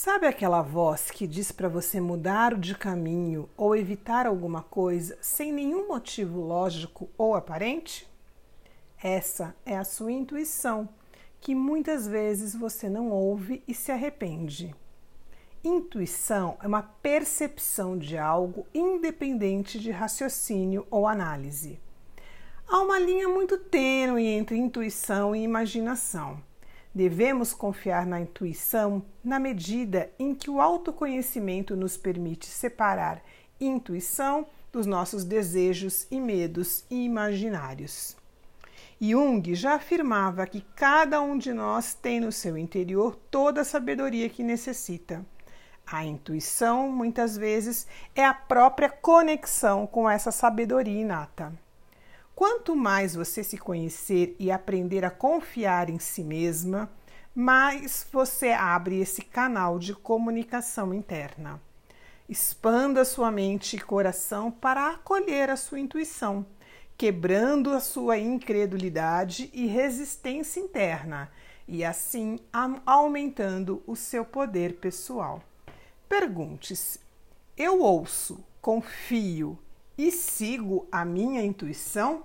Sabe aquela voz que diz para você mudar de caminho ou evitar alguma coisa sem nenhum motivo lógico ou aparente? Essa é a sua intuição, que muitas vezes você não ouve e se arrepende. Intuição é uma percepção de algo independente de raciocínio ou análise. Há uma linha muito tênue entre intuição e imaginação. Devemos confiar na intuição na medida em que o autoconhecimento nos permite separar intuição dos nossos desejos e medos imaginários. Jung já afirmava que cada um de nós tem no seu interior toda a sabedoria que necessita. A intuição, muitas vezes, é a própria conexão com essa sabedoria inata. Quanto mais você se conhecer e aprender a confiar em si mesma, mais você abre esse canal de comunicação interna. Expanda sua mente e coração para acolher a sua intuição, quebrando a sua incredulidade e resistência interna, e assim aumentando o seu poder pessoal. Pergunte-se: eu ouço, confio e sigo a minha intuição?